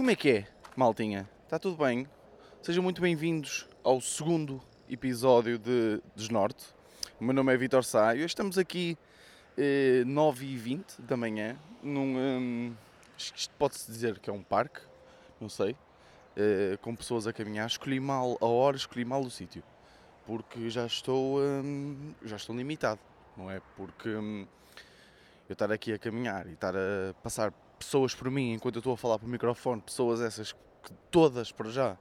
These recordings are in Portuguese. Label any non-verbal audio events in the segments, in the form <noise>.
Como é que é, maltinha? Está tudo bem? Sejam muito bem-vindos ao segundo episódio de Desnorte. O meu nome é Vitor Sá e hoje estamos aqui eh, 9h20 da manhã num. que isto pode-se dizer que é um parque, não sei, eh, com pessoas a caminhar. Escolhi mal a hora, escolhi mal o sítio, porque já estou, hum, já estou limitado, não é? Porque hum, eu estar aqui a caminhar e estar a passar pessoas por mim enquanto eu estou a falar para o microfone, pessoas essas que todas para já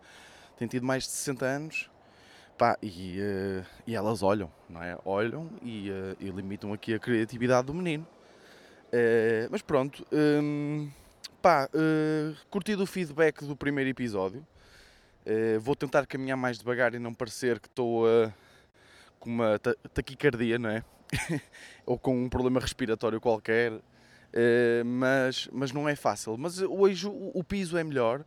têm tido mais de 60 anos, pá, e, eh, e elas olham, não é? Olham e, eh, e limitam aqui a criatividade do menino. Eh, mas pronto, hum, pá, curti feedback do primeiro episódio. Vou tentar caminhar mais devagar e não parecer que estou com uma ta- taquicardia, não é? <laughs> Ou com um problema respiratório qualquer. Eh, mas, mas não é fácil. Mas hoje o, o piso é melhor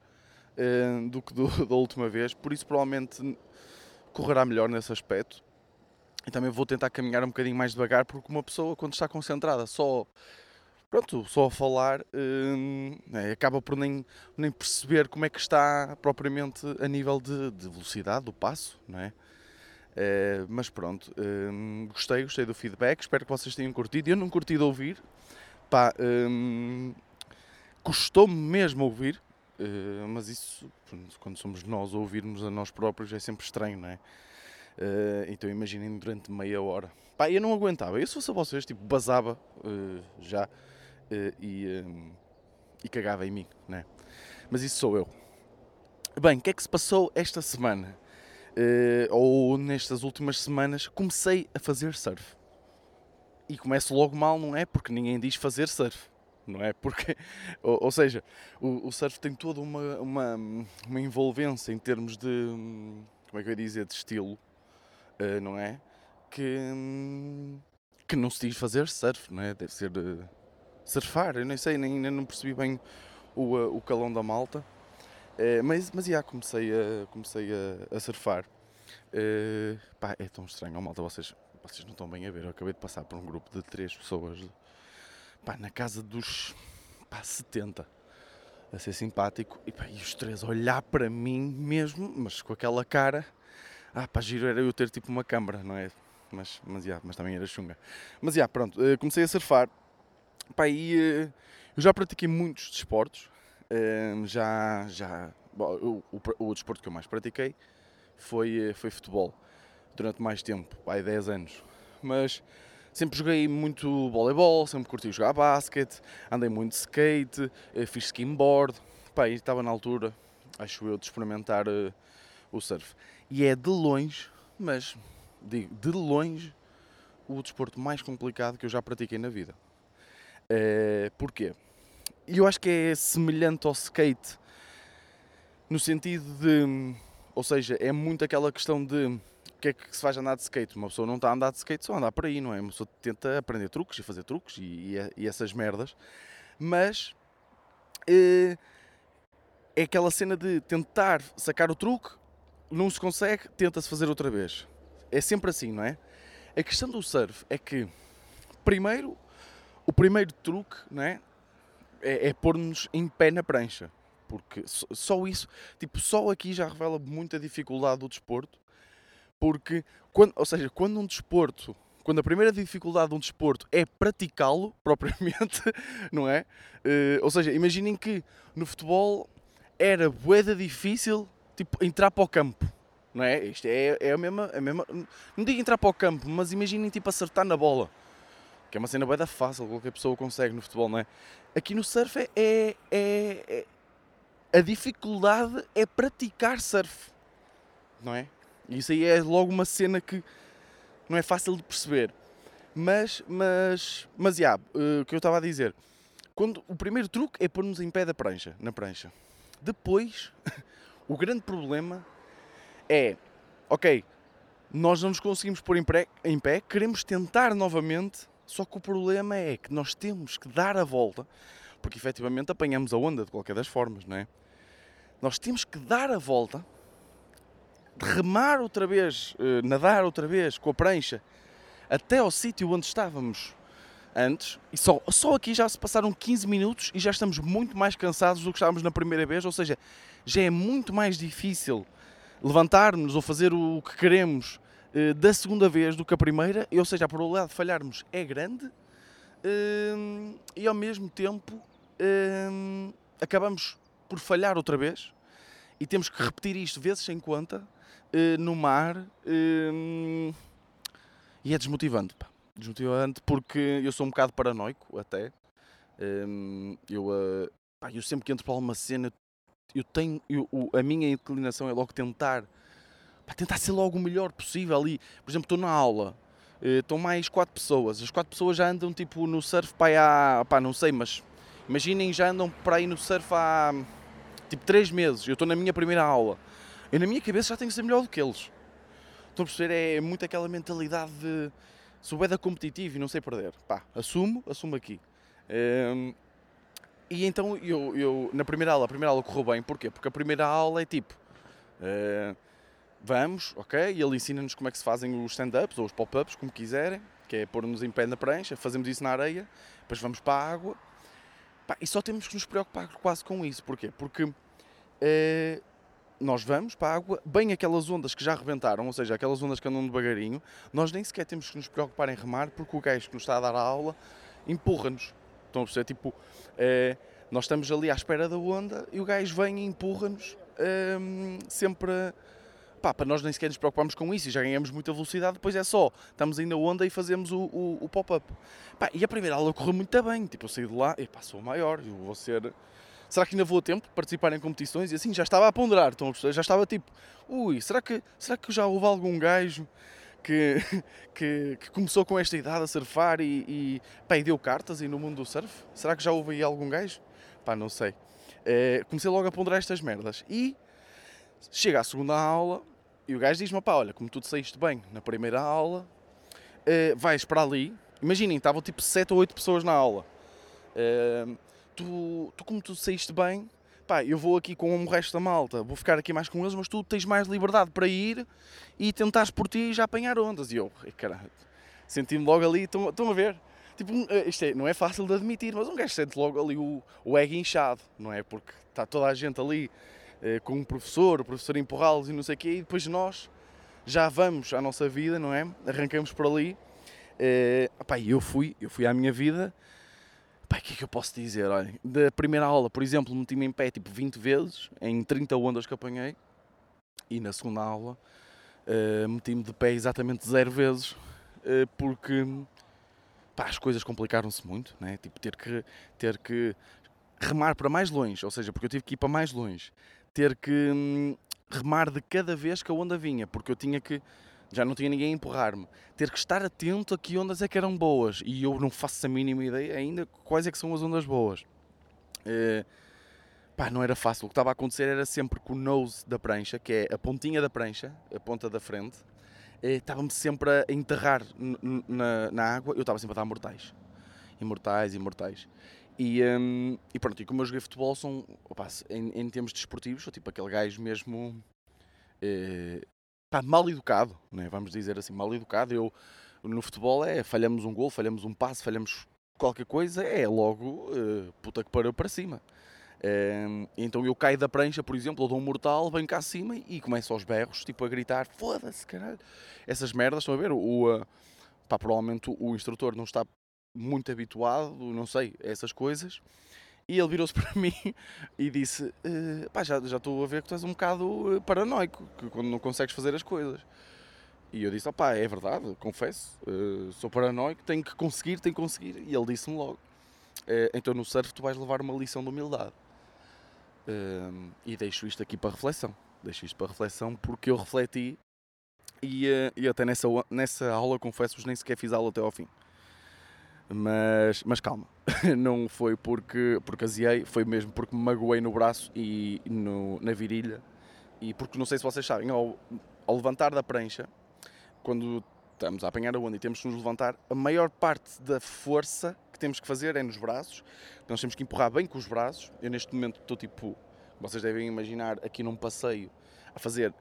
eh, do que do- <laughs> da última vez, por isso provavelmente correrá melhor nesse aspecto. E também vou tentar caminhar um bocadinho mais devagar, porque uma pessoa, quando está concentrada só, pronto, só a falar, eh, né, acaba por nem, nem perceber como é que está propriamente a nível de, de velocidade do passo, não é? Eh, mas pronto, gostei, gostei do feedback, espero que vocês tenham curtido. Eu não curti de ouvir, pá, hum, custou-me mesmo ouvir, eh, mas isso, quando somos nós ouvirmos a nós próprios, é sempre estranho, não é? Eh, então imaginem durante meia hora. Pá, eu não aguentava, eu se fosse a vocês, tipo, basava eh, já e, hum, e cagava em mim, não é? Mas isso sou eu. Bem, o que é que se passou esta semana? Ou nestas últimas semanas, comecei a fazer surf. E começo logo mal, não é? Porque ninguém diz fazer surf, não é? Porque, <laughs> ou, ou seja, o, o surf tem toda uma, uma, uma envolvência em termos de, como é que eu ia dizer, de estilo, eh, não é? Que, que não se diz fazer surf, não é? Deve ser eh, surfar, eu nem sei, nem, ainda não percebi bem o, eh, o calão da malta. Mas, mas já comecei a, comecei a, a surfar. Pá, é tão estranho, oh, malta, vocês, vocês não estão bem a ver. Eu acabei de passar por um grupo de três pessoas, pá, na casa dos pá, 70, a ser simpático, e, pá, e os três a olhar para mim mesmo, mas com aquela cara. Ah, pá, giro era eu ter tipo uma câmara, não é? Mas, mas, já, mas também era chunga. Mas já, pronto, eh, comecei a surfar. Pá, e eh, eu já pratiquei muitos desportos. Hum, já, já, bom, o, o desporto que eu mais pratiquei foi, eh, foi futebol, durante mais tempo, há 10 anos. Mas sempre joguei muito voleibol, sempre curti jogar basquete, andei muito skate, eh, fiz skimboard, pá, e estava na altura, acho eu, de experimentar eh, o surf. E é de longe, mas digo, de longe, o desporto mais complicado que eu já pratiquei na vida. Eh, porquê? Eu acho que é semelhante ao skate no sentido de, ou seja, é muito aquela questão de o que é que se faz andar de skate. Uma pessoa não está a andar de skate só a andar por aí, não é? Uma pessoa tenta aprender truques e fazer truques e, e- e essas merdas, mas eh, é aquela cena de tentar sacar o truque, não se consegue, tenta-se fazer outra vez. É sempre assim, não é? A questão do surf é que, primeiro, o primeiro truque, não é? é, é pôr-nos em pé na prancha. Porque só isso, tipo, só aqui já revela muita dificuldade do desporto. Porque, quando, ou seja, quando um desporto, quando a primeira dificuldade de um desporto é praticá-lo <laughs> propriamente, não é? Eh, ou seja, imaginem que no futebol era boeda difícil, tipo, entrar para o campo. Não é? Isto é, é a, mesma, a mesma. Não digo entrar para o campo, mas imaginem tipo acertar na bola. Que é uma cena boeda fácil, qualquer pessoa consegue no futebol, não é? Aqui no surf é, é, é- é- A dificuldade é praticar surf. Não é? Isso aí é logo uma cena que não é fácil de perceber. Mas, mas, mas, já, eh, o que eu estava a dizer. Quando, o primeiro truque é pôr-nos em pé da prancha, na prancha. Depois, <laughs> o grande problema é, ok, nós não nos conseguimos pôr em pé, em pé, queremos tentar novamente, só que o problema é que nós temos que dar a volta, porque efetivamente apanhamos a onda de qualquer das formas, não é? Nós temos que dar a volta, remar outra vez, eh, nadar outra vez com a prancha, até ao sítio onde estávamos antes, e só, só aqui já se passaram 15 minutos e já estamos muito mais cansados do que estávamos na primeira vez, ou seja, já é muito mais difícil levantar-nos ou fazer o que queremos uh, da segunda vez do que a primeira, ou seja, a probabilidade de falharmos é grande uh, e ao mesmo tempo acabamos por falhar outra vez. E temos que repetir isto vezes sem conta no mar e é desmotivante. Pá desmotivante porque eu sou um bocado paranoico até. Um, eu, uh, pá, eu sempre que entro para alguma cena, eu tenho, eu, a minha inclinação é logo tentar, pá, tentar ser logo o melhor possível. Ali, por exemplo, estou na aula, uh, estão mais quatro pessoas, as quatro pessoas já andam tipo no surf para há, pá, não sei, mas imaginem já andam para aí no surf há tipo três meses. Eu estou na minha primeira aula. Eu na minha cabeça já tenho que ser melhor do que eles. Estão a perceber? É muito aquela mentalidade de sou da competitivo e não sei perder. Pá, assumo, assumo aqui. Um, e então eu, eu, na primeira aula, a primeira aula correu bem, porquê? Porque a primeira aula é tipo, uh, vamos, ok, e ele ensina-nos como é que se fazem os stand-ups ou os pop-ups, como quiserem, que é pôr-nos em pé na prancha, fazemos isso na areia, depois vamos para a água, pá, e só temos que nos preocupar quase com isso, porquê? Porque uh, nós vamos para a água, bem aquelas ondas que já rebentaram, ou seja, aquelas ondas que andam devagarinho, nós nem sequer temos que nos preocupar em remar, porque o gajo que nos está a dar a aula empurra-nos. Estão a perceber? Tipo, é, nós estamos ali à espera da onda e o gajo vem e empurra-nos é, sempre. Pá, para nós nem sequer nos preocuparmos com isso e já ganhamos muita velocidade, depois é só, estamos aí na onda e fazemos o, o, o pop-up. E a primeira aula correu muito bem, tipo, eu saí de lá e pá, sou maior, eu vou ser será que ainda vou a tempo de participar em competições? E assim, já estava a ponderar, estão a Já estava tipo, ui, será que, será que já houve algum gajo que, <laughs> que, que começou com esta idade a surfar e, e, pá, e deu cartas aí no mundo do surf? Será que já houve aí algum gajo? Pá, não sei. É, comecei logo a ponderar estas merdas. E chega à segunda aula e o gajo diz-me, pá, olha, como tu te saíste bem na primeira aula, é, vais para ali. Imaginem, estavam tipo 7 ou 8 pessoas na aula. É, tu, tu como tu saíste bem, pá, eu vou aqui com o resto da malta, vou ficar aqui mais com eles, mas tu tens mais liberdade para ir e tentares por ti e já apanhar ondas. E eu, caralho, senti-me logo ali, estão a ver? Tipo, eh, isto é, não é fácil de admitir, mas um gajo sente logo ali o, o ego inchado, não é? Porque está toda a gente ali eh, com um professor, o professor empurrá-los e não sei o quê, e depois nós já vamos à nossa vida, não é? Arrancamos por ali. Eh, pá, eu fui, eu fui à minha vida O que é que eu posso dizer? Olha, da primeira aula, por exemplo, meti-me em pé tipo 20 vezes, em 30 ondas que apanhei, e na segunda aula uh, meti-me de pé exatamente zero vezes, uh, porque pá, as coisas complicaram-se muito, né? tipo ter que, ter que remar para mais longe, ou seja, porque eu tive que ir para mais longe, ter que hum, remar de cada vez que a onda vinha, porque eu tinha que já não tinha ninguém a empurrar-me. Ter que estar atento a que ondas é que eram boas e eu não faço a mínima ideia ainda quais é que são as ondas boas. Uh, pá, não era fácil. O que estava a acontecer era sempre com o nose da prancha, que é a pontinha da prancha, a ponta da frente, uh, estava-me sempre a enterrar na, na água. Eu estava sempre a dar mortais. Imortais, imortais. E, um, e pronto, e como eu joguei futebol, são, opa, em, em termos desportivos, sou tipo aquele gajo mesmo. Uh, pá, mal educado, né? vamos dizer assim, mal educado. Eu, no futebol é falhamos um gol, falhamos um passe, falhamos qualquer coisa, é logo uh, puta que parou para cima. Uh, então eu caio da prancha, por exemplo, ou dou um mortal, venho cá acima e começo aos berros, tipo a gritar: foda-se, caralho. Essas merdas, estão a ver? O, uh, pá, provavelmente o instrutor não está muito habituado, não sei, a essas coisas. E ele virou-se <laughs> para mim e disse: uh, pá, já, já estou a ver que tu és um bocado eh, paranoico, que quando não consegues fazer as coisas. E eu disse: opá, é verdade, confesso, uh, sou paranoico, tenho que conseguir, tenho que conseguir. E ele disse-me logo: então no surf tu vais levar uma lição de humildade. e deixo isto aqui para reflexão. Deixo isto para reflexão porque eu refleti e, e até nessa, nessa aula, confesso-vos, nem sequer fiz aula até ao fim. Mas, mas calma, <laughs> não foi porque, porque aziei, foi mesmo porque me magoei no braço e no, na virilha. E porque não sei se vocês sabem, ao, ao levantar da prancha, quando estamos a apanhar a onda e temos que nos levantar, a maior parte da força que temos que fazer é nos braços. Nós temos que empurrar bem com os braços. Eu neste momento estou tipo, vocês devem imaginar, aqui num passeio, a fazer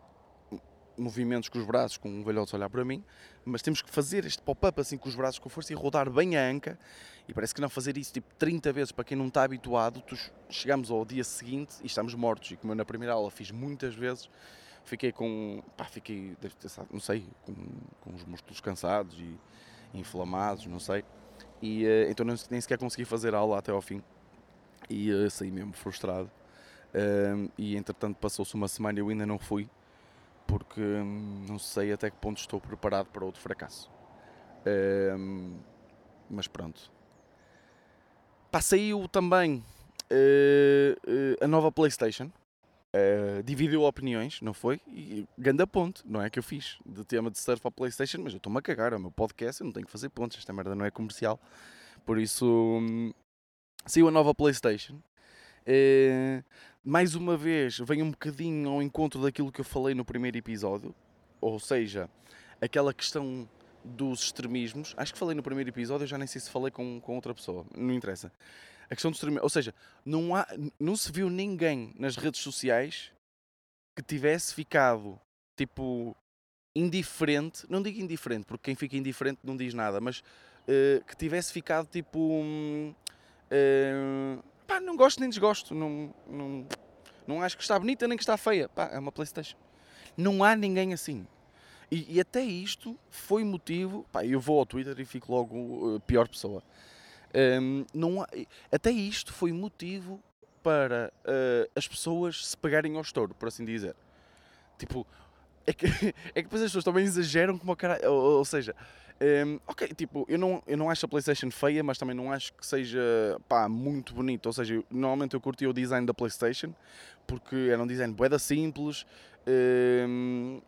movimentos com os braços, com um velhote olhar para mim, mas temos que fazer este pop-up assim com os braços com força e rodar bem a anca. E parece que não fazer isso tipo 30 vezes para quem não está habituado, tu chegamos ao dia seguinte e estamos mortos. E como eu na primeira aula fiz muitas vezes, fiquei com. pá, fiquei, não sei, com, com os músculos cansados e inflamados, não sei. E uh, então nem sequer consegui fazer a aula até ao fim. E uh, saí mesmo frustrado. E entretanto passou-se uma semana e eu ainda não fui porque hum, não sei até que ponto estou preparado para outro fracasso. Um, mas pronto. Pá, saiu também uh, uh, a nova PlayStation. Uh, dividiu opiniões, não foi? E ganda ponto, não é que eu fiz de tema de surf para PlayStation, mas eu estou-me a cagar, é o meu podcast, eu não tenho que fazer pontos, esta merda não é comercial. Por isso, um, saiu a nova PlayStation. Uh, mais uma vez, vem um bocadinho ao encontro daquilo que eu falei no primeiro episódio, ou seja, aquela questão dos extremismos. Acho que falei no primeiro episódio, já nem sei se falei com, com outra pessoa, não interessa. A questão dos extremismos, ou seja, não, há, não se viu ninguém nas redes sociais que tivesse ficado tipo indiferente, não digo indiferente, porque quem fica indiferente não diz nada, mas uh, que tivesse ficado tipo. Um, uh, pá, não gosto nem desgosto. Não, não, não acho que está bonita nem que está feia. Pá, é uma Playstation. Não há ninguém assim. E, e até isto foi motivo. Pá, eu vou ao Twitter e fico logo uh, pior pessoa. Um, não há, até isto foi motivo para uh, as pessoas se pegarem ao estouro, por assim dizer. Tipo, é que, <laughs> é que depois as pessoas também exageram como a cara. Ou, ou seja, um, ok, tipo, eu não, eu não acho a PlayStation feia, mas também não acho que seja pá, muito bonito. Ou seja, eu, normalmente eu curti o design da PlayStation porque era um design boeda simples, um,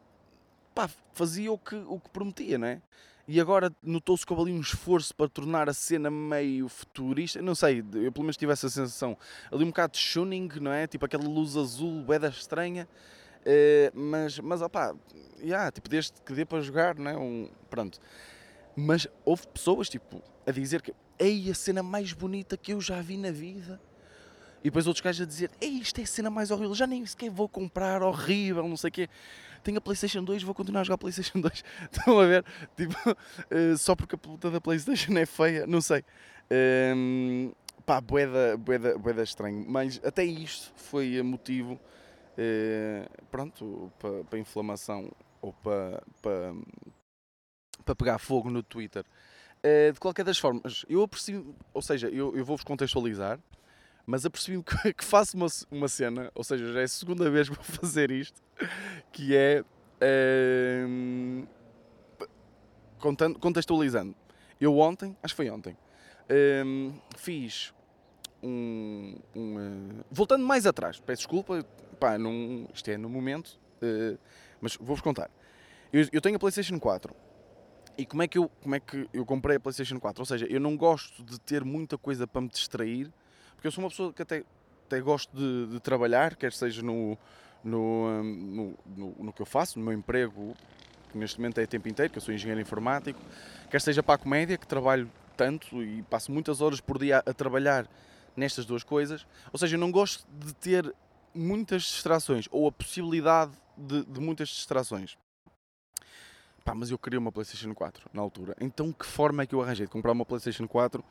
pá, fazia o que, o que prometia, não é? E agora notou-se que houve ali um esforço para tornar a cena meio futurista. Não sei, eu pelo menos tive essa sensação. Ali um bocado de tuning, não é? Tipo aquela luz azul, boeda estranha. Uh, mas, mas opá, yeah, tipo, desde que dê para jogar, não é? Um, pronto. Mas houve pessoas, tipo, a dizer que ei, a cena mais bonita que eu já vi na vida. E depois outros gajos a dizer, ei, isto é a cena mais horrível, já nem sequer vou comprar, horrível, não sei o quê. Tenho a Playstation 2, vou continuar a jogar a Playstation 2. <laughs> Estão a ver? Tipo, uh, só porque a puta da Playstation é feia, não sei. Um, ehm, pá, boeda, boeda, boeda estranho. Mas até isto foi motivo, uh, pronto, para pa inflamação ou para pa, para pegar fogo no Twitter. Uh, de qualquer das formas, eu apercebi, ou seja, eu, eu vou-vos contextualizar, mas apercebi <laughs> que, que faço uma, uma cena, ou seja, já é a segunda vez que vou fazer isto, que é uh, contextualizando. Eu ontem, acho que foi ontem, uh, fiz um, um uh, voltando mais atrás, peço desculpa, pá, num, isto é no momento, mas vou-vos contar. Eu, eu tenho a PlayStation 4 e como é, que eu, como é que eu comprei a PlayStation 4? Ou seja, eu não gosto de ter muita coisa para me distrair, porque eu sou uma pessoa que até, até gosto de, de trabalhar, quer seja no, no, hum, no, no, no, que eu faço, no meu emprego, que neste momento é tempo inteiro, que eu sou engenheiro informático, quer seja para a comédia, que trabalho tanto e passo muitas horas por dia a trabalhar nestas duas coisas. Ou seja, eu não gosto de ter muitas distrações ou a possibilidade de, de muitas distrações. Pá, mas eu queria uma PlayStation 4 na altura. Então, que forma é que eu arranjei de comprar uma PlayStation 4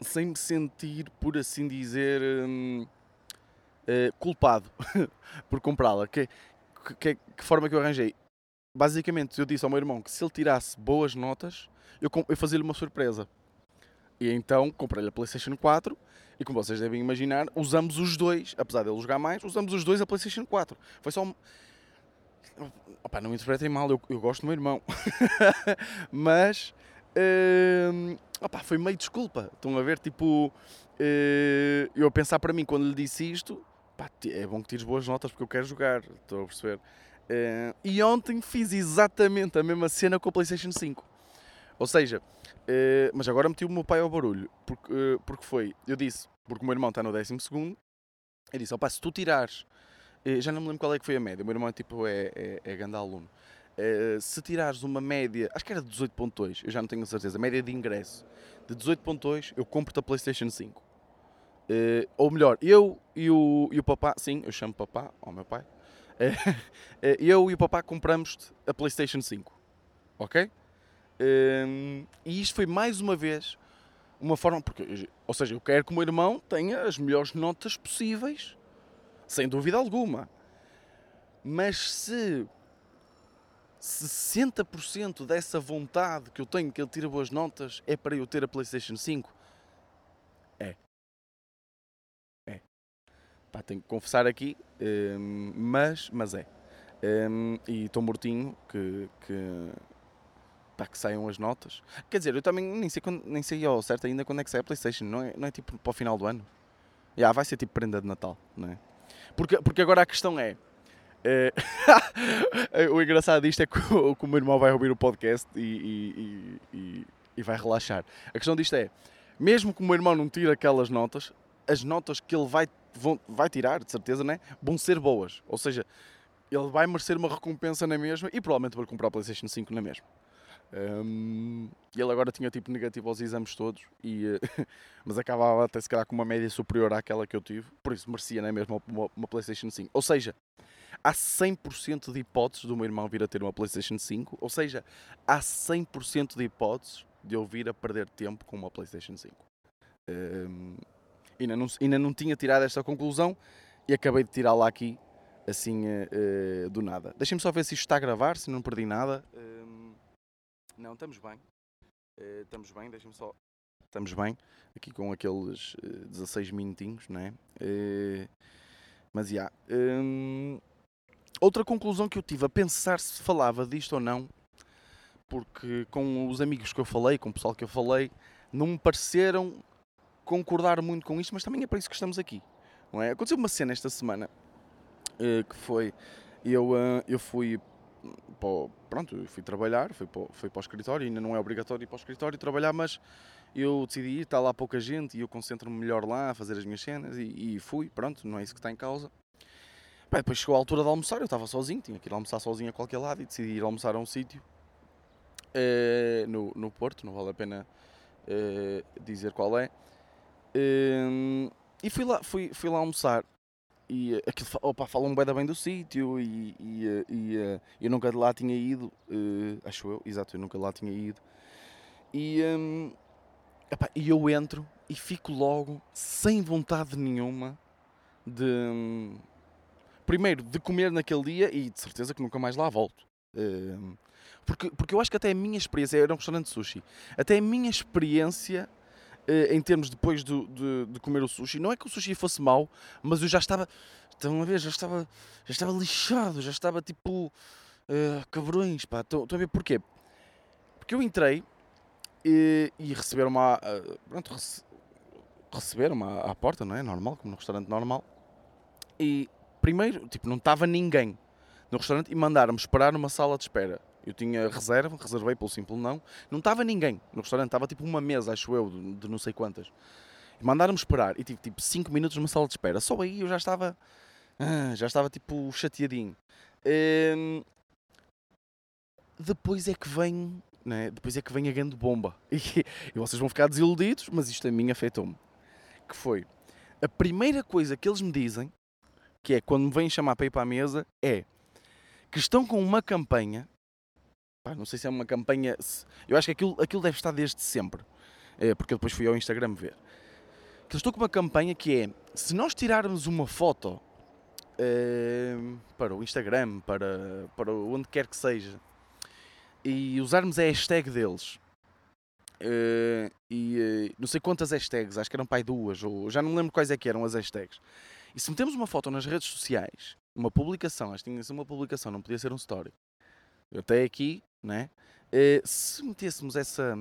sem me sentir, por assim dizer, hum, uh, culpado <laughs> por comprá-la? Que, que, que, forma é que eu arranjei? Basicamente, eu disse ao meu irmão que se ele tirasse boas notas, eu, eu fazia-lhe uma surpresa. E então comprei-lhe a PlayStation 4 e, como vocês devem imaginar, usamos os dois, apesar de ele jogar mais, usamos os dois a PlayStation 4. Foi só Opa, não me interpretem mal, eu, eu gosto do meu irmão. <laughs> Mas uh, opa, foi meio desculpa. Estão a ver, tipo, uh, eu a pensar para mim quando lhe disse isto, pá, é bom que tires boas notas porque eu quero jogar. Estou a perceber. Uh, e ontem fiz exatamente a mesma cena com a PlayStation 5. Ou seja, uh, mas agora meti o meu pai ao barulho. Porque, uh, porque foi, eu disse, porque o meu irmão está no 12 segundo, eu disse, opa, se tu tirares eh, já não me lembro qual é que foi a média. O meu irmão tipo, é, é, é grande aluno. Uh, se tirares uma média, acho que era de 18.2, eu já não tenho certeza, média de ingresso de 18.2, eu compro-te a PlayStation 5. Uh, ou melhor, eu e o, e o papá, sim, eu chamo papá, ao meu pai, <laughs> eu e o papá compramos a PlayStation 5. Ok? Um, e isto foi mais uma vez uma forma. Porque, ou seja, eu quero que o meu irmão tenha as melhores notas possíveis, sem dúvida alguma. Mas se 60% dessa vontade que eu tenho que ele tire boas notas é para eu ter a PlayStation 5, é. É. Pá, tenho que confessar aqui, um, mas, mas é. Um, e estou mortinho que, que para que saiam as notas. Quer dizer, eu também nem sei, quando, nem sei ao certo ainda quando é que sai a PlayStation, não é, não é tipo para o final do ano? Já, vai ser tipo prenda de Natal, não é? Porque, porque agora a questão é. é <laughs> o engraçado disto é que o, que o meu irmão vai ouvir o podcast e, e, e, e, vai relaxar. A questão disto é: mesmo que o meu irmão não tire aquelas notas, as notas que ele vai, vão, vai tirar, de certeza, né, vão ser boas. Ou seja, ele vai merecer uma recompensa na mesma e provavelmente vai comprar a PlayStation 5 na mesma. Um, ele agora tinha tipo negativo aos exames todos, e, uh, <laughs> mas acabava até se calhar com uma média superior àquela que eu tive, por isso merecia não é mesmo uma, uma PlayStation 5. Ou seja, há 100% de hipóteses do meu irmão vir a ter uma PlayStation 5, ou seja, há 100% de hipóteses de eu vir a perder tempo com uma PlayStation 5. Um, ainda, não, ainda não tinha tirado esta conclusão e acabei de tirá-la aqui, assim, uh, do nada. Deixem-me só ver se isto está a gravar, se não perdi nada. Não, estamos bem. Uh, estamos bem, deixem-me só. Estamos bem, aqui com aqueles uh, eh, 16 minutinhos, não é? Uh, mas já. Yeah. Um, outra conclusão que eu tive a pensar se falava disto ou não, porque com os amigos que eu falei, com o pessoal que eu falei, não me pareceram concordar muito com isto, mas também é para isso que estamos aqui. Não é? Aconteceu uma cena esta semana que foi. Eu, eu fui para, pronto, fui trabalhar, fui para, fui para o escritório, ainda não é obrigatório ir para o escritório trabalhar, mas eu decidi ir, está lá pouca gente e eu concentro-me melhor lá a fazer as minhas cenas e, e, fui, pronto, não é isso que está em causa. Bem, depois chegou a altura de almoçar, eu estava sozinho, tinha que ir almoçar sozinho a qualquer lado e decidi ir almoçar a um sítio eh, no, no Porto, não vale a pena eh, dizer qual é. Eh, e fui lá, fui, fui lá almoçar e aquilo, opa, falam bem, bem do sítio e, e, eh, e, eh, eu nunca de lá tinha ido, uh, acho eu, exato, eu nunca de lá tinha ido. E, um, e eu entro e fico logo sem vontade nenhuma de. Um, primeiro, de comer naquele dia e de certeza que nunca mais lá volto. Uh, porque, porque eu acho que até a minha experiência, era um restaurante de sushi, até a minha experiência eh, em termos depois de, de, de, comer o sushi, não é que o sushi fosse mau, mas eu já estava, estão a ver, já estava, já estava lixado, já estava tipo, uh, cabrões, pá, estão, estão a ver porquê? Porque eu entrei e, e receberam-me à, uh, pronto, rece, receberam-me à, à, porta, não é? Normal, como no restaurante normal. E primeiro, tipo, não estava ninguém no restaurante e mandaram-me esperar numa sala de espera. Eu tinha reserva, reservei pelo simples não. Não estava ninguém no restaurante, estava tipo uma mesa, acho eu, de, de não sei quantas. Mandaram-me esperar e tive tipo 5 minutos numa sala de espera. Só aí eu já estava. Ah, já estava tipo chateadinho. Hum, depois é que vem. Né? Depois é que vem a grande bomba. <laughs> E, e vocês vão ficar desiludidos, mas isto a mim afetou-me. Que foi a primeira coisa que eles me dizem, que é quando me vêm chamar para ir para a mesa, é que estão com uma campanha Pá, não sei se é uma campanha. Eu acho que aquilo, aquilo deve estar desde sempre. É, porque eu depois fui ao Instagram ver. Que eles estão com uma campanha que é: se nós tirarmos uma foto é, para o Instagram, para, para onde quer que seja, e usarmos a hashtag deles, é, e não sei quantas hashtags, acho que eram pai duas, ou já não lembro quais é que eram as hashtags. E se metemos uma foto nas redes sociais, uma publicação, acho que tinha que ser uma publicação, não podia ser um story. Até aqui né? se metêssemos essa,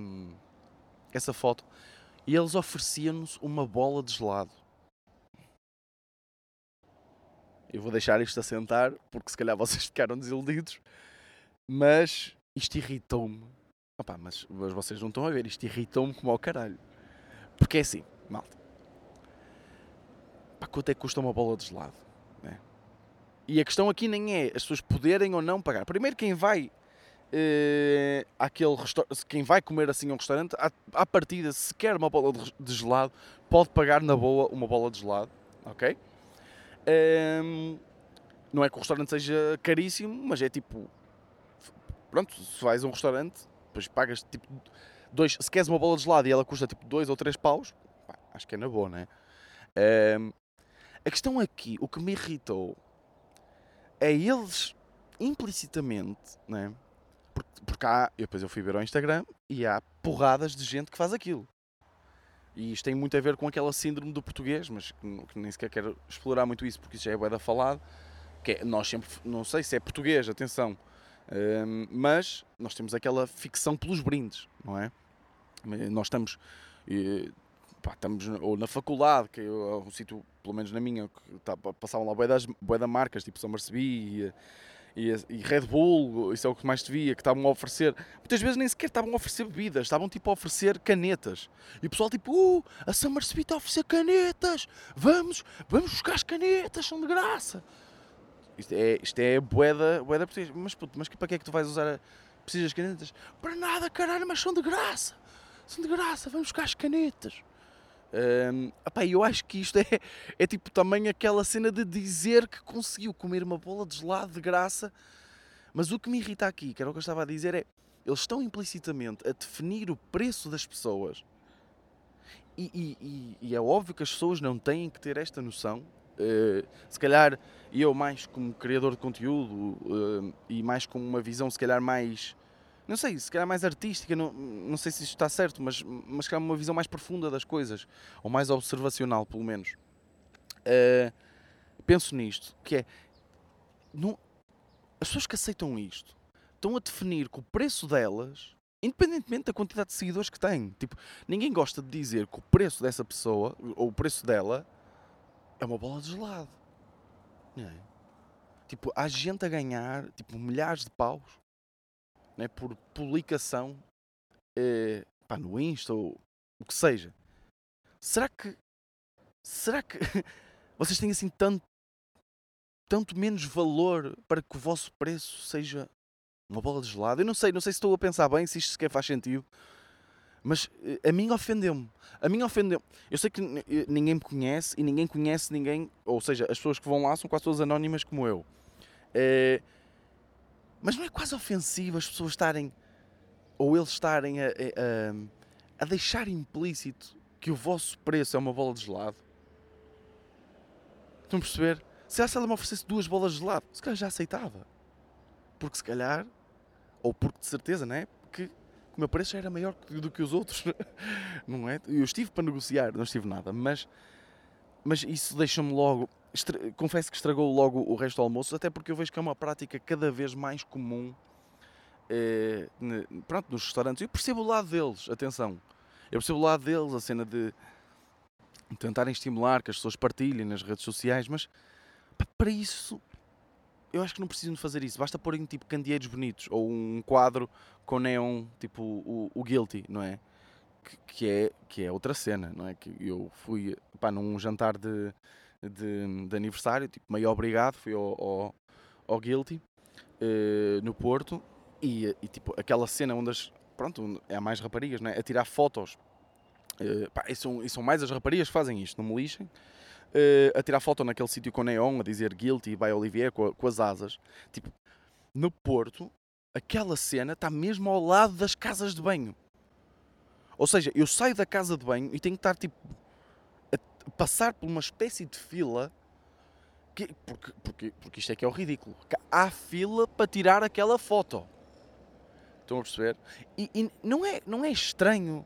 essa foto e eles ofereciam-nos uma bola de gelado. Eu vou deixar isto a sentar porque se calhar <laughs> vocês ficaram desiludidos, mas isto irritou-me. Opa, mas, mas vocês não estão a ver, isto irritou-me como ao caralho. Porque é assim, malta. Pá, quanto é que custa uma bola de gelado? Né? E a questão aqui nem é as pessoas poderem ou não pagar. Primeiro, quem vai uh, aquele quem vai comer assim a um restaurante, à, à partida, se quer uma bola de, gelado, pode pagar na boa uma bola de gelado, ok? Um, ehm, não é que o restaurante seja caríssimo, mas é tipo. Pronto, se vais a um restaurante, depois pagas tipo. Dois, se queres uma bola de gelado e ela custa tipo 2 ou 3 paus, pá, acho que é na boa, não é? Um, a questão aqui, o que me irritou é eles implicitamente, não é? Porque, há, eu depois eu fui ver ao Instagram e há porradas de gente que faz aquilo. E isto tem muito a ver com aquela síndrome do português, mas que, nem sequer quero explorar muito isso porque isso já é boeda falado. Que é, nós sempre, não sei se é português, atenção, um, mas nós temos aquela ficção pelos brindes, não é? Nós estamos, pá, estamos ou na faculdade, que é um sítio, pelo menos na minha, que tá, passavam lá boé da marcas, tipo Somersby e, e, e, Red Bull, isso é o que mais te via, que estavam a oferecer. Muitas vezes nem sequer estavam a oferecer bebidas, estavam tipo a oferecer canetas. E o pessoal tipo, uh, a Somersby está a oferecer canetas, vamos, vamos buscar as canetas, são de graça. Isto é, isto é boeda, boeda portuguesa. Mas puto, mas para que é que tu vais usar? A... Precisas de canetas? Para nada, caralho, mas são de graça. São de graça, vamos buscar as canetas. Um, opa, eu acho que isto <laughs> é, é tipo também aquela cena de dizer que conseguiu comer uma bola de gelado de graça. Mas o que me irrita aqui, que era o que eu estava a dizer, é eles estão implicitamente a definir o preço das pessoas. E, e, e, e é óbvio que as pessoas não têm que ter esta noção. Uh, se calhar eu, mais como criador de conteúdo uh, e mais com uma visão, se calhar, mais não sei, se calhar mais artística, não, não sei se isto está certo, mas, mas calhar uma visão mais profunda das coisas, ou mais observacional, pelo menos. Uh, penso nisto, que é, não, as pessoas que aceitam isto estão a definir que o preço delas, independentemente da quantidade de seguidores que têm, tipo, ninguém gosta de dizer que o preço dessa pessoa, ou o preço dela, é uma bola de gelado. É. Tipo, há gente a ganhar, tipo, milhares de paus né, por publicação eh, pá, no Insta ou o que seja. Será que. Será que <laughs> vocês têm assim tanto, tanto menos valor para que o vosso preço seja uma bola de gelado? Eu não sei, não sei se estou a pensar bem, se isto sequer faz sentido. Mas eh, a mim ofendeu-me. A mim ofendeu -me. Eu sei que eh, ninguém me conhece e ninguém conhece ninguém. Ou seja, as pessoas que vão lá são quase todas anónimas como eu. É, mas não é quase ofensivo as pessoas estarem, ou eles estarem a, a, a deixar implícito que o vosso preço é uma bola de gelado? Estão a perceber? Se ela me oferecesse duas bolas de gelado, se calhar já aceitava. Porque se calhar, ou porque de certeza, não é? Porque o meu preço já era maior do que os outros. <laughs> Não é? Eu estive para negociar, não estive nada, mas, mas isso deixa-me logo confesso que estragou logo o resto do almoço, até porque eu vejo que é uma prática cada vez mais comum eh, pronto, nos restaurantes. Eu percebo o lado deles, atenção. Eu percebo o lado deles, a cena de tentarem estimular que as pessoas partilhem nas redes sociais, mas para isso eu acho que não precisam de fazer isso. Basta porem tipo candeeiros bonitos ou um quadro com neon, tipo o, o Guilty, não é? Que, que, é? que é outra cena, não é? Que eu fui pá, num jantar de, de, de aniversário, tipo, meio obrigado, fui ao, ao, ao Guilty, uh, no Porto, e, e, tipo, aquela cena onde as, pronto, é mais raparigas, não é? A tirar fotos, uh, pá, e, são, e são mais as raparigas que fazem isto, não me lixem, uh, a tirar foto naquele sítio com neon, a dizer Guilty by Olivier, com, com as asas, tipo, no Porto, aquela cena está mesmo ao lado das casas de banho. Ou seja, eu saio da casa de banho e tenho que estar tipo passar por uma espécie de fila. Que, porque, porque, porque isto é que é o ridículo. Há fila para tirar aquela foto. Estão a perceber? E, e não, é, não é estranho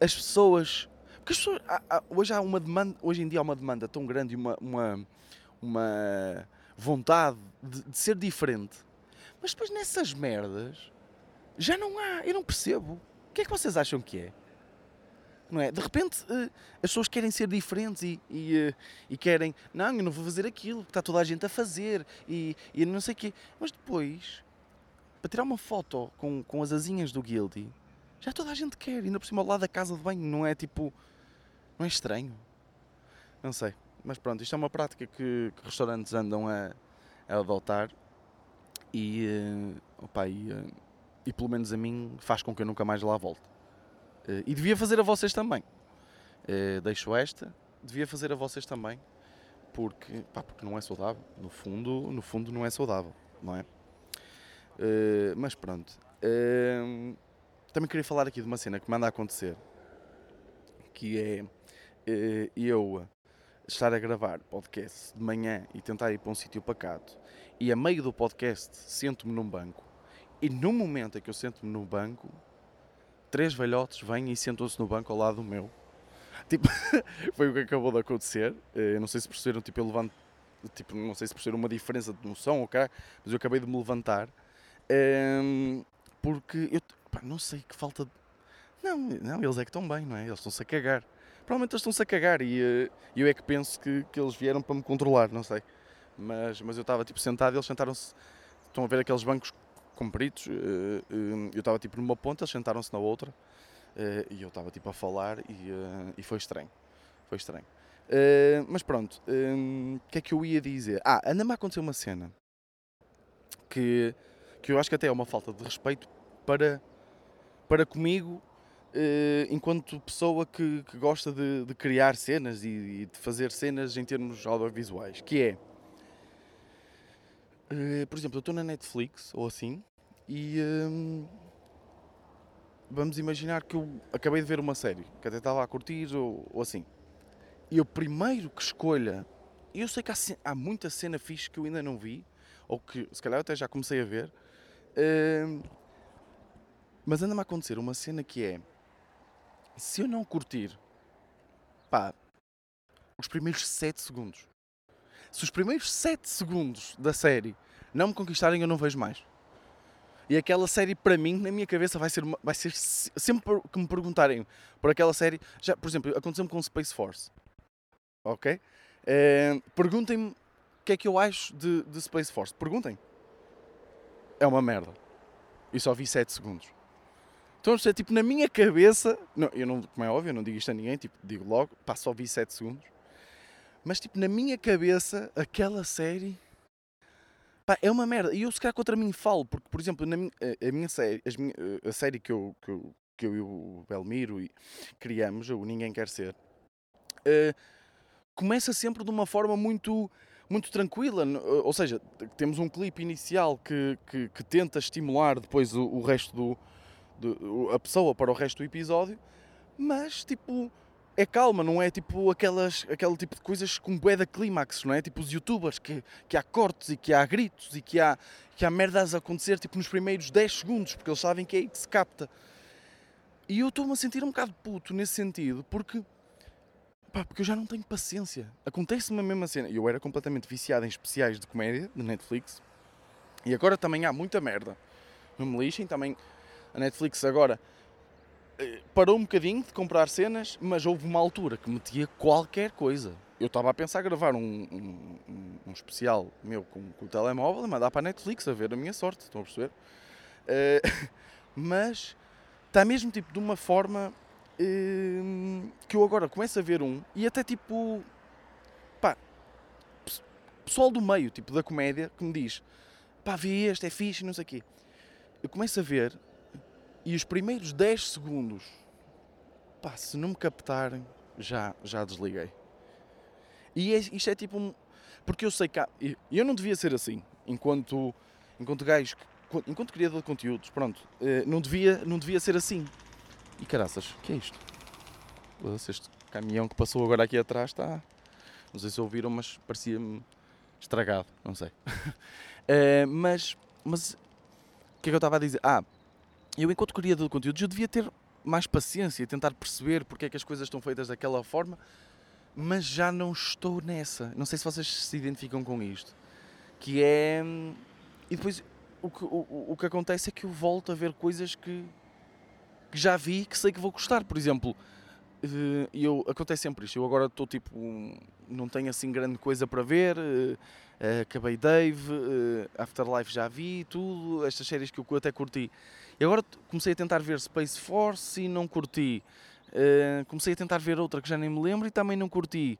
as pessoas. Porque as pessoas. Há, há, hoje, há uma demanda, hoje em dia há uma demanda tão grande e uma, uma, uma vontade de, de ser diferente. Mas depois nessas merdas já não há. Eu não percebo. O que é que vocês acham que é? Não é? De repente uh, as pessoas querem ser diferentes e, e, uh, e, querem, não, eu não vou fazer aquilo que está toda a gente a fazer e, e não sei o quê. Mas depois, para tirar uma foto com, com as asinhas do Guilty, já toda a gente quer, ainda por cima ao lado da casa de banho, não é tipo, não é estranho? Não sei, mas pronto, isto é uma prática que, que restaurantes andam a, a adotar e, uh, opa, e, e pelo menos a mim faz com que eu nunca mais lá volte. Uh, e devia fazer a vocês também. Uh, deixo esta, devia fazer a vocês também. porque, pá, porque não é saudável. No fundo, no fundo não é saudável, não é? Uh, mas pronto. Uh, também queria falar aqui de uma cena que me anda a acontecer, que é eu estar a gravar podcast de manhã e tentar ir para um sítio pacato e a meio do podcast sento-me num banco e no momento em que eu sento-me no banco três velhotes vêm e sentam-se no banco ao lado do meu tipo, <laughs> foi o que acabou de acontecer eu não sei se perceberam, tipo, eu levanto tipo, não sei se perceberam uma diferença de noção ou okay, mas eu acabei de me levantar um, porque eu pá, não sei que falta de... não, não, eles é que estão bem, não é? Eles estão-se a cagar provavelmente eles estão-se a cagar e uh, eu é que penso que, que eles vieram para me controlar, não sei. Mas, mas eu estava tipo sentado e eles sentaram-se. Estão a ver aqueles bancos compridos? Uh, uh, eu estava tipo numa ponta, eles sentaram-se na outra e eu estava tipo a falar e, e foi estranho. Foi estranho. mas pronto, o que é que eu ia dizer? Ah, anda-me a acontecer uma cena que, que eu acho que até é uma falta de respeito para, para comigo enquanto pessoa que, que gosta de, de, criar cenas e, e, de fazer cenas em termos audiovisuais, que é, uh, por exemplo, eu estou na Netflix ou assim e um, vamos imaginar que eu acabei de ver uma série que até estava a curtir ou, ou assim, e o primeiro que escolha, eu sei que há, há, muita cena fixe que eu ainda não vi, ou que se calhar até já comecei a ver, uh, mas anda-me a acontecer uma cena que é se eu não curtir, pá, os primeiros 7 segundos, se os primeiros 7 segundos da série não me conquistarem, eu não vejo mais. E aquela série, para mim, na minha cabeça, vai ser, vai ser sempre que me perguntarem por aquela série. Já, por exemplo, aconteceu-me com Space Force. Ok? É, Perguntem-me o que é que eu acho de, de Space Force. Perguntem. É uma merda. E só vi 7 segundos. Então, é tipo, na minha cabeça, não, eu não, como é óbvio, eu não digo isto a ninguém, tipo, digo logo, passo só vi 7 segundos, mas tipo, na minha cabeça, aquela série pá, é uma merda. E eu se calhar contra mim falo, porque, por exemplo, na minha, a, minha série, minha, a série que eu, que eu, que eu e o Belmiro criamos, o Ninguém Quer Ser, uh, começa sempre de uma forma muito muito tranquila, ou seja, temos um clipe inicial que, que, que tenta estimular depois o, o resto do, de, a pessoa para o resto do episódio, mas tipo é calma, não é tipo aquelas, aquele tipo de coisas com bué da clímax, não é? Tipo os youtubers que, que há cortes e que há gritos e que há, que há merdas a acontecer tipo nos primeiros 10 segundos, porque eles sabem que é aí que se capta. E eu estou-me a sentir um bocado puto nesse sentido, porque pá, porque eu já não tenho paciência. Acontece-me a mesma cena. Eu era completamente viciado em especiais de comédia de Netflix e agora também há muita merda. Não me lixem, também a Netflix agora parou um bocadinho de comprar cenas, mas houve uma altura que metia qualquer coisa. Eu estava a pensar gravar um, um, um especial meu com, com, o telemóvel e mandar para a Netflix a ver a minha sorte, estão a perceber? Uh, <laughs> mas está mesmo tipo de uma forma uh, que eu agora começo a ver um e até tipo pá, pessoal do meio, tipo da comédia, que me diz pá, vi este, é fixe, não sei o quê. Eu começo a ver e os primeiros 10 segundos, pá, se não me captarem, já, já desliguei. E é, isto é tipo um. Porque eu sei que. Há, eu não devia ser assim, enquanto, enquanto gajo, enquanto criador de conteúdos, pronto, eh, não devia, não devia ser assim. E caraças, o que é isto? Este caminhão que passou agora aqui atrás está. Não sei se ouviram, mas parecia-me estragado, não sei. uh, <laughs> mas, mas o que é que eu estava a dizer? Ah, eu, enquanto criador de conteúdos, eu devia ter mais paciência e tentar perceber porque é que as coisas estão feitas daquela forma, mas já não estou nessa. Não sei se vocês se identificam com isto. Que é. E depois o que, o, o que acontece é que eu volto a ver coisas que, que já vi que sei que vou gostar. Por exemplo, eh, eu, acontece sempre isto. Eu agora estou tipo. Não tenho assim grande coisa para ver. Uh, acabei Dave, uh, Afterlife já vi, tudo. Estas séries que eu até curti. E agora comecei a tentar ver Space Force e não curti. Uh, comecei a tentar ver outra que já nem me lembro e também não curti.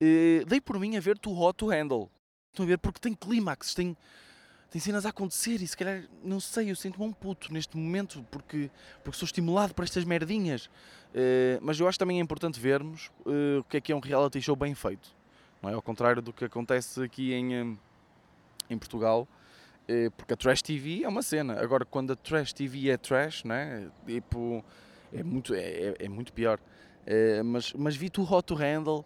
Uh, dei por mim a ver Too Hot to Handle. Estão a ver? Porque tem clímax, tem, tem cenas a acontecer e se calhar, não sei, eu sinto-me um puto neste momento porque, porque sou estimulado por estas merdinhas. Uh, mas eu acho também é importante vermos o que é que é um reality show bem feito. não é? Ao contrário do que acontece aqui em, em Portugal, porque a Trash TV é uma cena. Agora, quando a Trash TV é trash, né? tipo, é muito, é, é, é muito pior. É, mas, mas vi tu Hot to Handle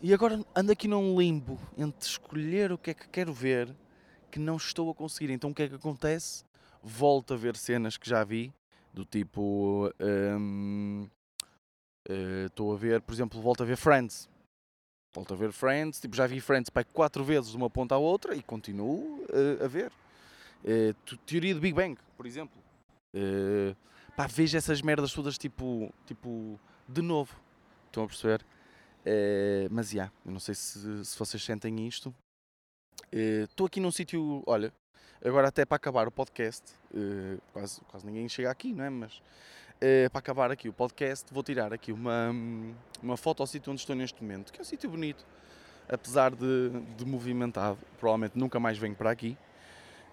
e agora ando aqui num limbo entre escolher o que é que quero ver que não estou a conseguir. Então o que é que acontece? Volto a ver cenas que já vi, do tipo. Hum, eh, estou uh, a ver, por exemplo, volto a ver Friends. Volto a ver Friends, tipo, já vi Friends para quatro vezes de uma ponta à outra e continuo uh, a ver. Uh, teoria do Big Bang, por exemplo. Uh, pá, vejo essas merdas todas tipo, tipo de novo. Estão a perceber? Uh, mas já, yeah, eu não sei se, se vocês sentem isto. Estou aqui num sítio, olha, agora até para acabar o podcast, quase, quase ninguém chega aqui, não é? Mas Uh, para acabar aqui o podcast, vou tirar aqui uma, uma foto ao sítio onde estou neste momento, que é um sítio bonito, apesar de, de movimentado. Provavelmente nunca mais venho para aqui.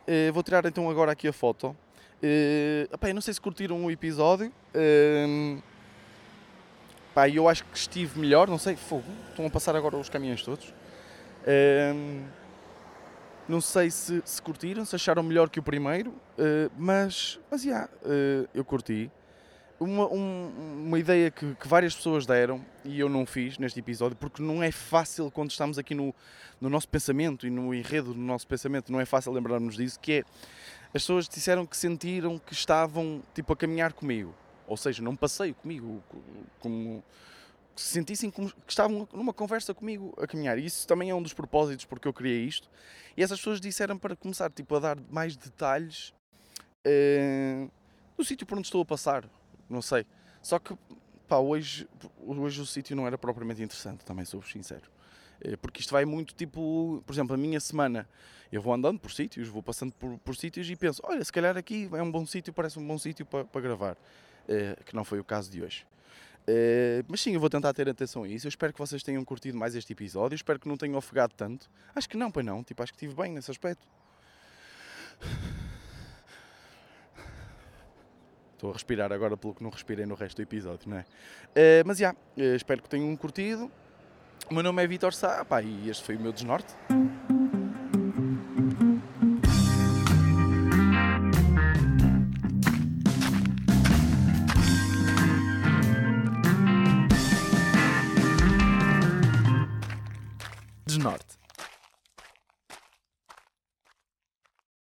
Uh, vou tirar então agora aqui a foto. Epá, não sei se curtiram o episódio. Eu acho que estive melhor, não sei, fogo. Estão a passar agora os caminhões todos. Não sei se, se curtiram, se acharam melhor que o primeiro, mas, mas yeah, eu curti uma, um, uma ideia que, que, várias pessoas deram e eu não fiz neste episódio, porque não é fácil quando estamos aqui no, no nosso pensamento e no enredo do nosso pensamento, não é fácil lembrarmos disso, que é as pessoas disseram que sentiram que estavam tipo a caminhar comigo, ou seja, num passeio comigo, como que se sentissem que estavam numa conversa comigo a caminhar. E isso também é um dos propósitos porque eu criei isto. E essas pessoas disseram para começar tipo, a dar mais detalhes uh, do sítio por onde estou a passar não sei. Só que, pá, hoje, hoje o sítio não era propriamente interessante, também sou sincero. Eh, porque isto vai muito tipo, por exemplo, a minha semana, eu vou andando por sítios, vou passando por, por sítios e penso, olha, se calhar aqui é um bom sítio, parece um bom sítio para, para gravar. É, que não foi o caso de hoje. É, mas sim, eu vou tentar ter atenção a isso. Eu espero que vocês tenham curtido mais este episódio. Eu espero que não tenham ofegado tanto. Acho que não, pois não. Tipo, acho que estive bem nesse aspecto. Estou a respirar agora pelo que não respirei no resto do episódio, não é? Uh, mas já, yeah, espero que tenham curtido. O meu nome é Vitor Sá pá, e este foi o meu desnorte.